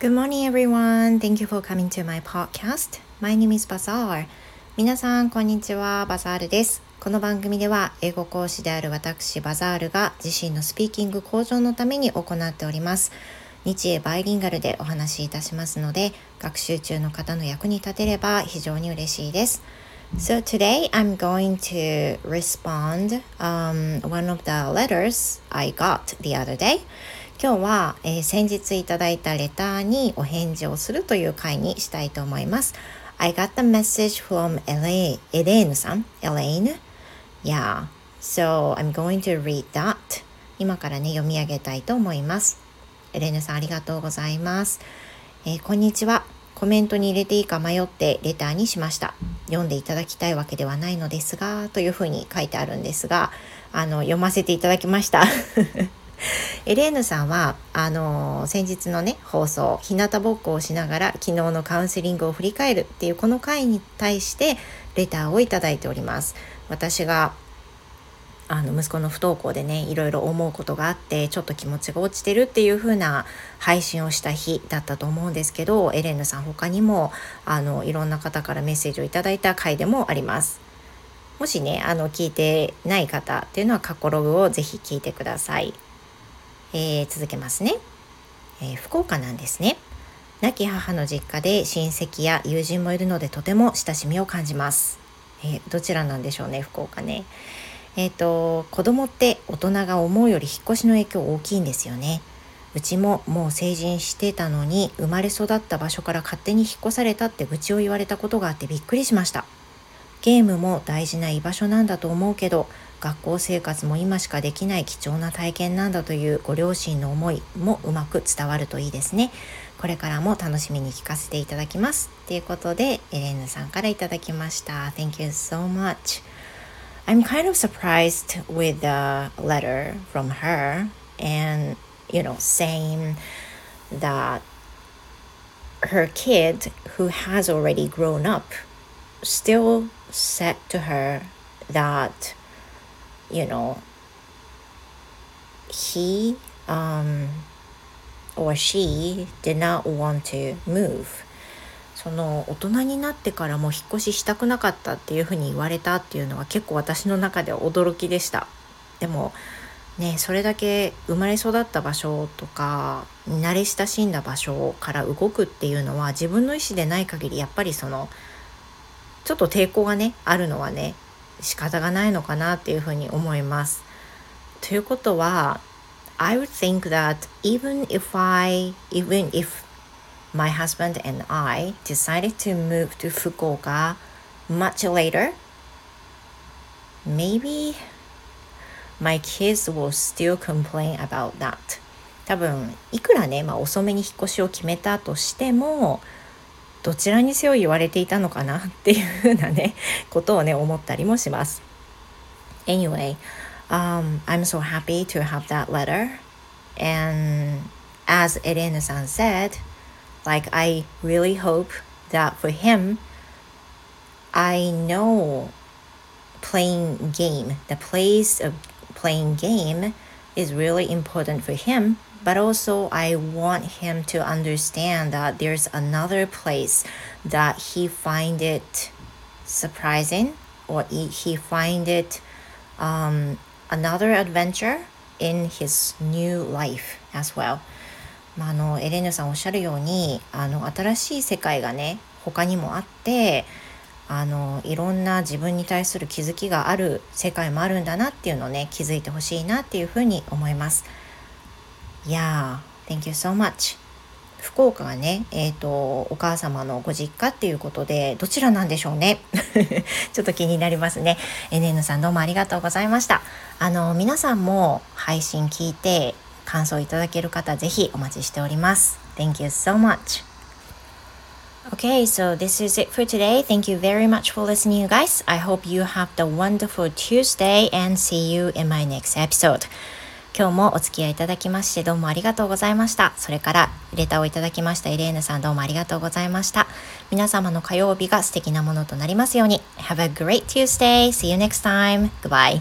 Good morning, everyone. Thank you for coming to my podcast. My name is Bazaar. 皆さん、こんにちは。バザールです。この番組では、英語講師である私、バザールが自身のスピーキング向上のために行っております。日英バイリンガルでお話しいたしますので、学習中の方の役に立てれば非常に嬉しいです。So today I'm going to respond um, one of the letters I got the other day. 今日は、えー、先日いただいたレターにお返事をするという回にしたいと思います。I got the message from Elaine, Elaine さん Elaine? Yeah. So I'm going to read that. 今からね、読み上げたいと思います。エレーヌさんありがとうございます。えー、こんにちは。コメントに入れていいか迷ってレターにしました。読んでいただきたいわけではないのですが、というふうに書いてあるんですが、あの、読ませていただきました。エレーヌさんはあの先日のね放送日向ぼっこをしながら昨日のカウンセリングを振り返るっていうこの回に対してレターをいただいております。私があの息子の不登校でねいろいろ思うことがあってちょっと気持ちが落ちてるっていう風な配信をした日だったと思うんですけどエレーヌさん他にもあのいろんな方からメッセージをいただいた回でもあります。もしねあの聞いてない方っていうのは過去ログをぜひ聞いてください。えー、続けますね、えー、福岡なんですね。亡き母の実家で親戚や友人もいるのでとても親しみを感じます、えー、どちらなんでしょうね福岡ね。えっ、と子供って大人が思うより引っ越しの影響大きいんですよね。うちももう成人してたのに生まれ育った場所から勝手に引っ越されたって愚痴を言われたことがあってびっくりしました。ゲームも大事な居場所なんだと思うけど学校生活も今しかできない貴重な体験なんだというご両親の思いもうまく伝わるといいですね。これからも楽しみに聞かせていただきます。ということで、エレンヌさんからいただきました。Thank you so much. I'm kind of surprised with the letter from her and, you know, saying that her kid who has already grown up still said to her that you know he um, or she did not want to move. その大人になってからも引っ越ししたくなかったっていうふうに言われたっていうのは結構私の中では驚きでした。でもねそれだけ生まれ育った場所とか慣れ親しんだ場所から動くっていうのは自分の意思でない限りやっぱりそのちょっと抵抗がねあるのはね仕方がないのかなっていうふうに思います。ということは I would think that even if I even if my husband and I decided to move to Fukuoka much later maybe my kids will still complain about that 多分いくらね、まあ、遅めに引っ越しを決めたとしてもどちらにせよ言われていたのかなっていうふうなねことをね思ったりもします。Anyway, um, I'm so happy to have that letter. And as Elena san said, like I really hope that for him, I know playing game, the place of playing game is really important for him but also I want him to understand that there's another place that he find it surprising or he find it um, another adventure in his new life as well まあ、あのエレーヌさんおっしゃるようにあの新しい世界がね他にもあって あのいろんな自分に対する気づきがある世界もあるんだなっていうのをね気づいてほしいなっていうふうに思います。Yeah, thank you so much. 福岡がね、えっ、ー、と、お母様のご実家っていうことで、どちらなんでしょうね？ちょっと気になりますね。NN さんどうもありがとうございました。あの、皆さんも配信聞いて感想いただける方、ぜひお待ちしております。Thank you so much. Okay, so this is it for today. Thank you very much for listening, you guys. I hope you have the wonderful Tuesday and see you in my next episode. 今日もお付き合いいただきましてどうもありがとうございました。それからレターをいただきましたエレーヌさんどうもありがとうございました。皆様の火曜日が素敵なものとなりますように。Have a great Tuesday. See you next time. Goodbye.